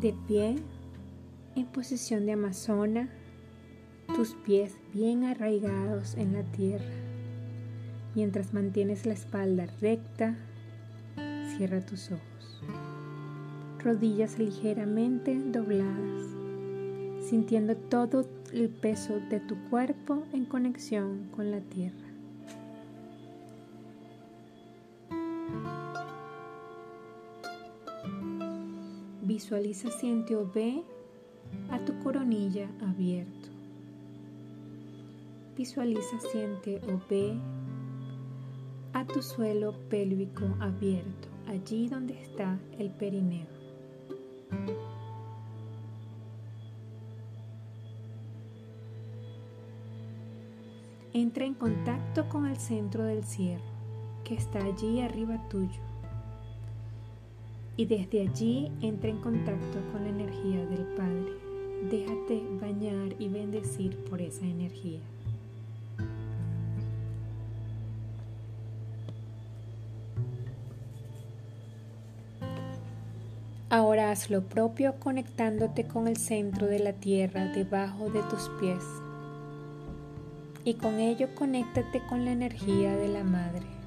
De pie, en posición de amazona, tus pies bien arraigados en la tierra. Mientras mantienes la espalda recta, cierra tus ojos. Rodillas ligeramente dobladas, sintiendo todo el peso de tu cuerpo en conexión con la tierra. Visualiza, siente o ve a tu coronilla abierto. Visualiza, siente o ve a tu suelo pélvico abierto, allí donde está el perineo. Entra en contacto con el centro del cielo, que está allí arriba tuyo. Y desde allí entra en contacto con la energía del Padre. Déjate bañar y bendecir por esa energía. Ahora haz lo propio conectándote con el centro de la tierra debajo de tus pies. Y con ello conéctate con la energía de la Madre.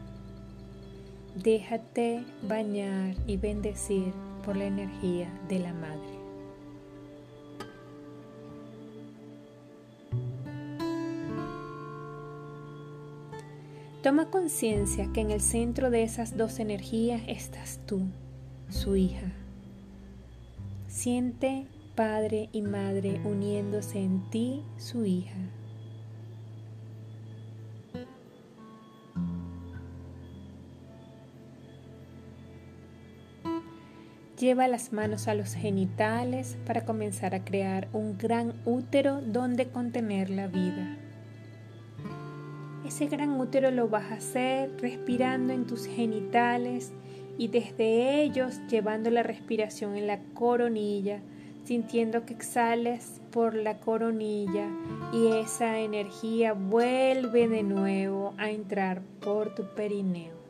Déjate bañar y bendecir por la energía de la Madre. Toma conciencia que en el centro de esas dos energías estás tú, su hija. Siente padre y madre uniéndose en ti, su hija. Lleva las manos a los genitales para comenzar a crear un gran útero donde contener la vida. Ese gran útero lo vas a hacer respirando en tus genitales y desde ellos llevando la respiración en la coronilla, sintiendo que exhales por la coronilla y esa energía vuelve de nuevo a entrar por tu perineo.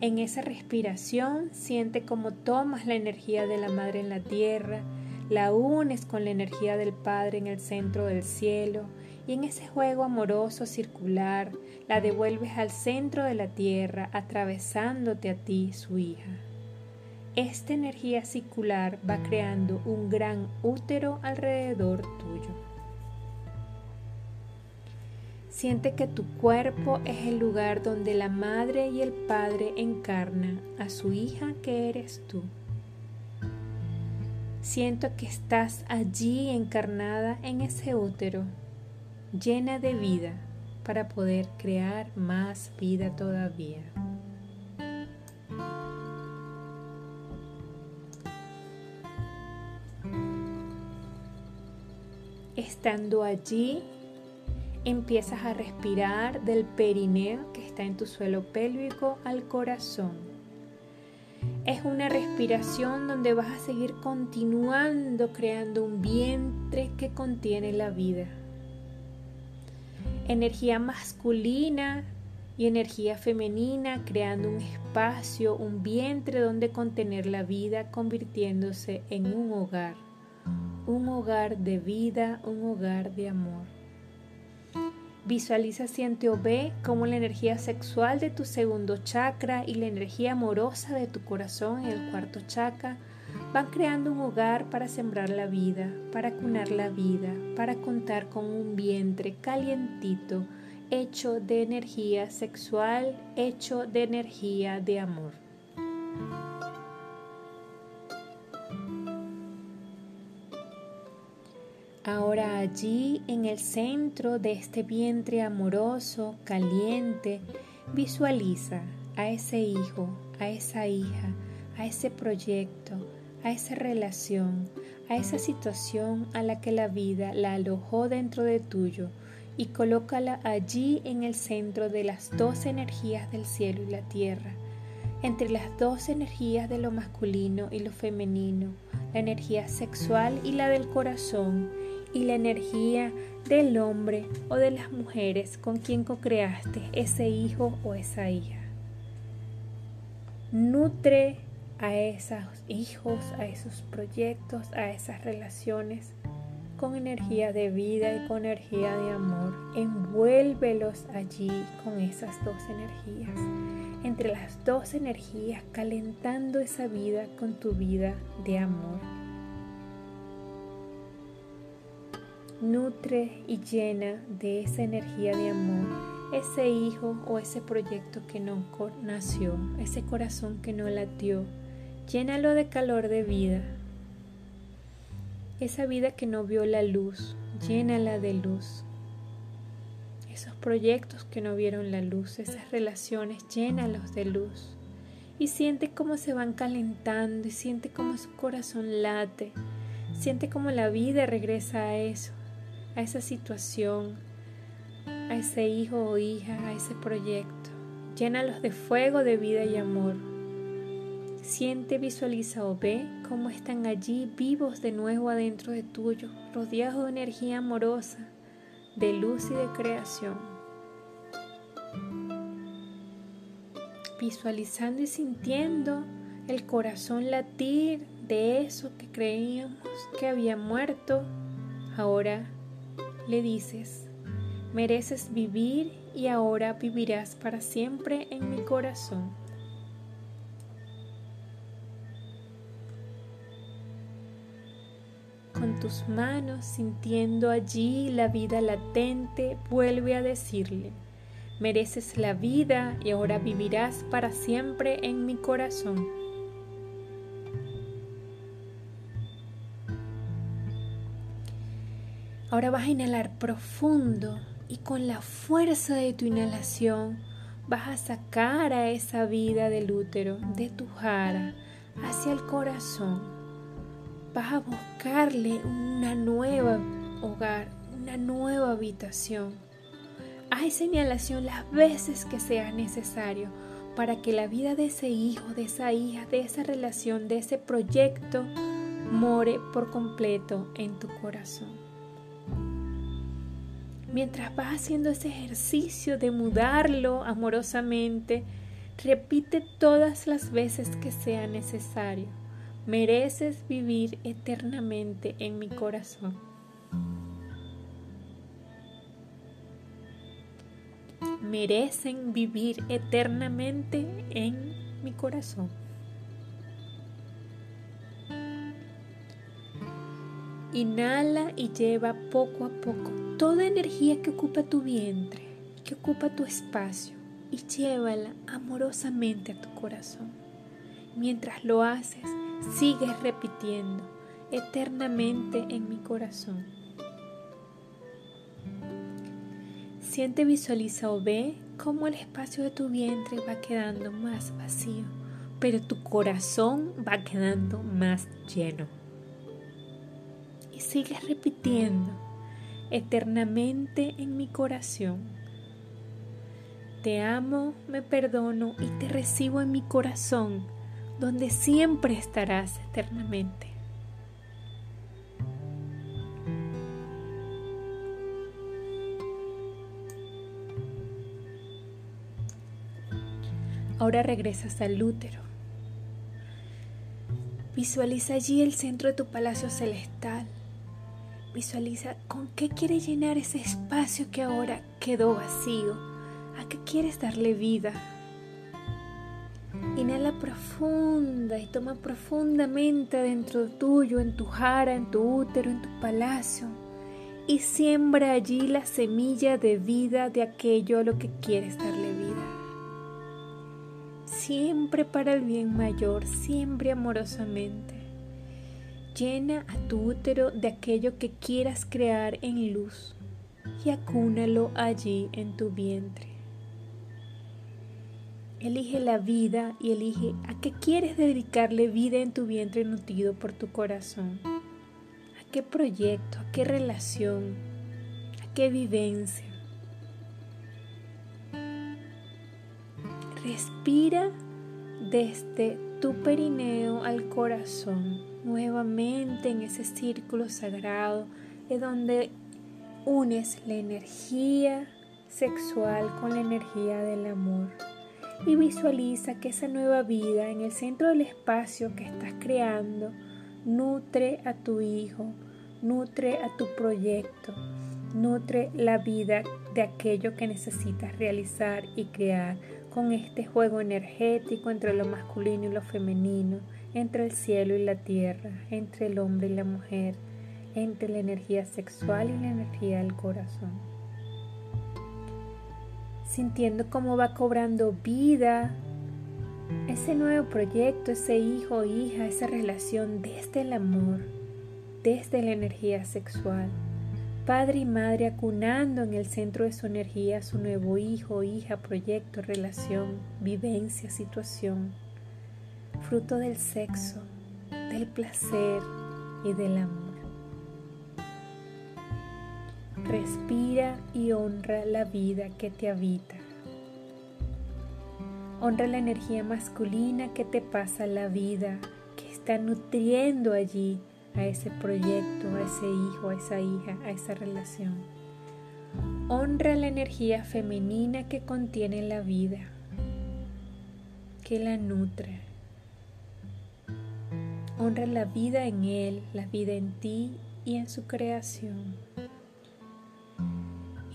En esa respiración siente como tomas la energía de la Madre en la tierra, la unes con la energía del Padre en el centro del cielo y en ese juego amoroso circular la devuelves al centro de la tierra atravesándote a ti, su hija. Esta energía circular va creando un gran útero alrededor tuyo. Siente que tu cuerpo es el lugar donde la madre y el padre encarnan a su hija que eres tú. Siento que estás allí encarnada en ese útero llena de vida para poder crear más vida todavía. Estando allí, empiezas a respirar del perineo que está en tu suelo pélvico al corazón. Es una respiración donde vas a seguir continuando creando un vientre que contiene la vida energía masculina y energía femenina, creando un espacio, un vientre donde contener la vida, convirtiéndose en un hogar, un hogar de vida, un hogar de amor. Visualiza, siente o ve cómo la energía sexual de tu segundo chakra y la energía amorosa de tu corazón en el cuarto chakra van creando un hogar para sembrar la vida, para cunar la vida, para contar con un vientre calientito, hecho de energía sexual, hecho de energía de amor. Ahora allí en el centro de este vientre amoroso, caliente, visualiza a ese hijo, a esa hija, a ese proyecto, a esa relación, a esa situación a la que la vida la alojó dentro de tuyo y colócala allí en el centro de las dos energías del cielo y la tierra, entre las dos energías de lo masculino y lo femenino, la energía sexual y la del corazón, y la energía del hombre o de las mujeres con quien co-creaste ese hijo o esa hija. Nutre a esos hijos, a esos proyectos, a esas relaciones con energía de vida y con energía de amor. Envuélvelos allí con esas dos energías. Entre las dos energías, calentando esa vida con tu vida de amor. Nutre y llena de esa energía de amor ese hijo o ese proyecto que no nació, ese corazón que no latió. Llénalo de calor de vida, esa vida que no vio la luz, llénala de luz. Esos proyectos que no vieron la luz, esas relaciones, llénalos de luz. Y siente cómo se van calentando y siente cómo su corazón late. Siente cómo la vida regresa a eso, a esa situación, a ese hijo o hija, a ese proyecto. Llénalos de fuego, de vida y amor. Siente, visualiza o ve cómo están allí vivos de nuevo adentro de tuyo, rodeados de energía amorosa, de luz y de creación. Visualizando y sintiendo el corazón latir de eso que creíamos que había muerto, ahora le dices, mereces vivir y ahora vivirás para siempre en mi corazón. Con tus manos, sintiendo allí la vida latente, vuelve a decirle, mereces la vida y ahora vivirás para siempre en mi corazón. Ahora vas a inhalar profundo y con la fuerza de tu inhalación vas a sacar a esa vida del útero, de tu jara, hacia el corazón vas a buscarle una nueva hogar, una nueva habitación. Haz señalación las veces que sea necesario para que la vida de ese hijo, de esa hija, de esa relación, de ese proyecto, more por completo en tu corazón. Mientras vas haciendo ese ejercicio de mudarlo amorosamente, repite todas las veces que sea necesario mereces vivir eternamente en mi corazón. Merecen vivir eternamente en mi corazón. Inhala y lleva poco a poco toda energía que ocupa tu vientre, que ocupa tu espacio, y llévala amorosamente a tu corazón. Mientras lo haces, sigues repitiendo eternamente en mi corazón. Siente, visualiza o ve cómo el espacio de tu vientre va quedando más vacío, pero tu corazón va quedando más lleno. Y sigues repitiendo eternamente en mi corazón. Te amo, me perdono y te recibo en mi corazón donde siempre estarás eternamente. Ahora regresas al útero. Visualiza allí el centro de tu palacio celestial. Visualiza con qué quieres llenar ese espacio que ahora quedó vacío. ¿A qué quieres darle vida? Inhala profunda y toma profundamente dentro tuyo, en tu jara, en tu útero, en tu palacio, y siembra allí la semilla de vida de aquello a lo que quieres darle vida. Siempre para el bien mayor, siempre amorosamente. Llena a tu útero de aquello que quieras crear en luz y acúnalo allí en tu vientre. Elige la vida y elige a qué quieres dedicarle vida en tu vientre nutrido por tu corazón. ¿A qué proyecto? ¿A qué relación? ¿A qué vivencia? Respira desde tu perineo al corazón, nuevamente en ese círculo sagrado, de donde unes la energía sexual con la energía del amor y visualiza que esa nueva vida en el centro del espacio que estás creando nutre a tu hijo, nutre a tu proyecto, nutre la vida de aquello que necesitas realizar y crear con este juego energético entre lo masculino y lo femenino, entre el cielo y la tierra, entre el hombre y la mujer, entre la energía sexual y la energía del corazón. Sintiendo cómo va cobrando vida ese nuevo proyecto, ese hijo hija, esa relación desde el amor, desde la energía sexual. Padre y madre acunando en el centro de su energía su nuevo hijo, hija, proyecto, relación, vivencia, situación, fruto del sexo, del placer y del amor. Respira y honra la vida que te habita. Honra la energía masculina que te pasa la vida, que está nutriendo allí a ese proyecto, a ese hijo, a esa hija, a esa relación. Honra la energía femenina que contiene la vida, que la nutre. Honra la vida en él, la vida en ti y en su creación.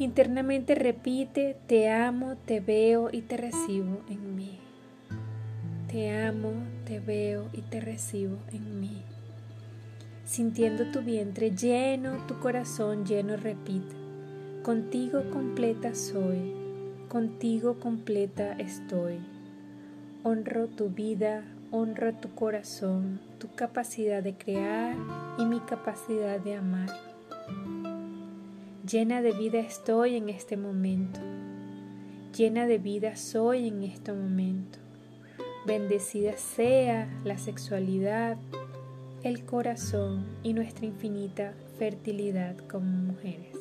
Internamente repite, te amo, te veo y te recibo en mí. Te amo, te veo y te recibo en mí sintiendo tu vientre lleno, tu corazón lleno, repite, contigo completa soy, contigo completa estoy. Honro tu vida, honro tu corazón, tu capacidad de crear y mi capacidad de amar. Llena de vida estoy en este momento. Llena de vida soy en este momento. Bendecida sea la sexualidad, el corazón y nuestra infinita fertilidad como mujeres.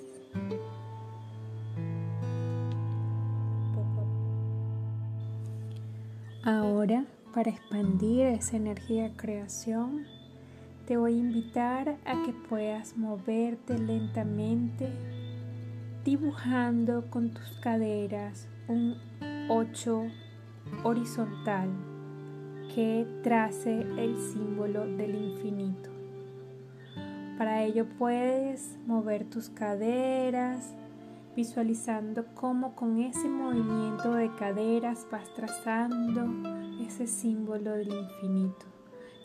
Ahora, para expandir esa energía creación, te voy a invitar a que puedas moverte lentamente dibujando con tus caderas un 8 horizontal que trace el símbolo del infinito. Para ello puedes mover tus caderas, visualizando cómo con ese movimiento de caderas vas trazando ese símbolo del infinito.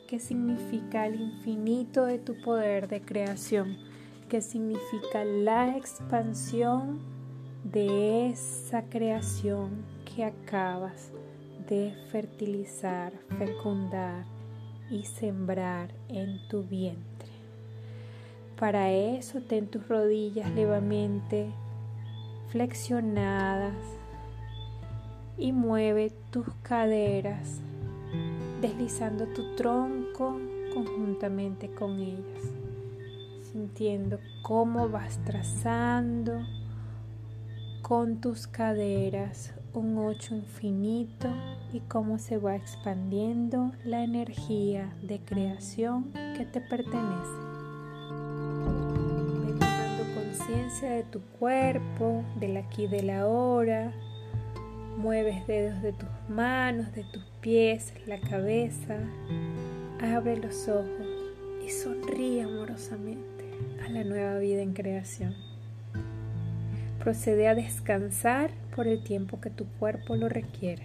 ¿Qué significa el infinito de tu poder de creación? ¿Qué significa la expansión de esa creación que acabas de fertilizar, fecundar y sembrar en tu vientre. Para eso ten tus rodillas levemente flexionadas y mueve tus caderas deslizando tu tronco conjuntamente con ellas, sintiendo cómo vas trazando con tus caderas un ocho infinito y cómo se va expandiendo la energía de creación que te pertenece. Ve tomando conciencia de tu cuerpo, del aquí y del ahora. Mueves dedos de tus manos, de tus pies, la cabeza. Abre los ojos y sonríe amorosamente a la nueva vida en creación. Procede a descansar por el tiempo que tu cuerpo lo requiera.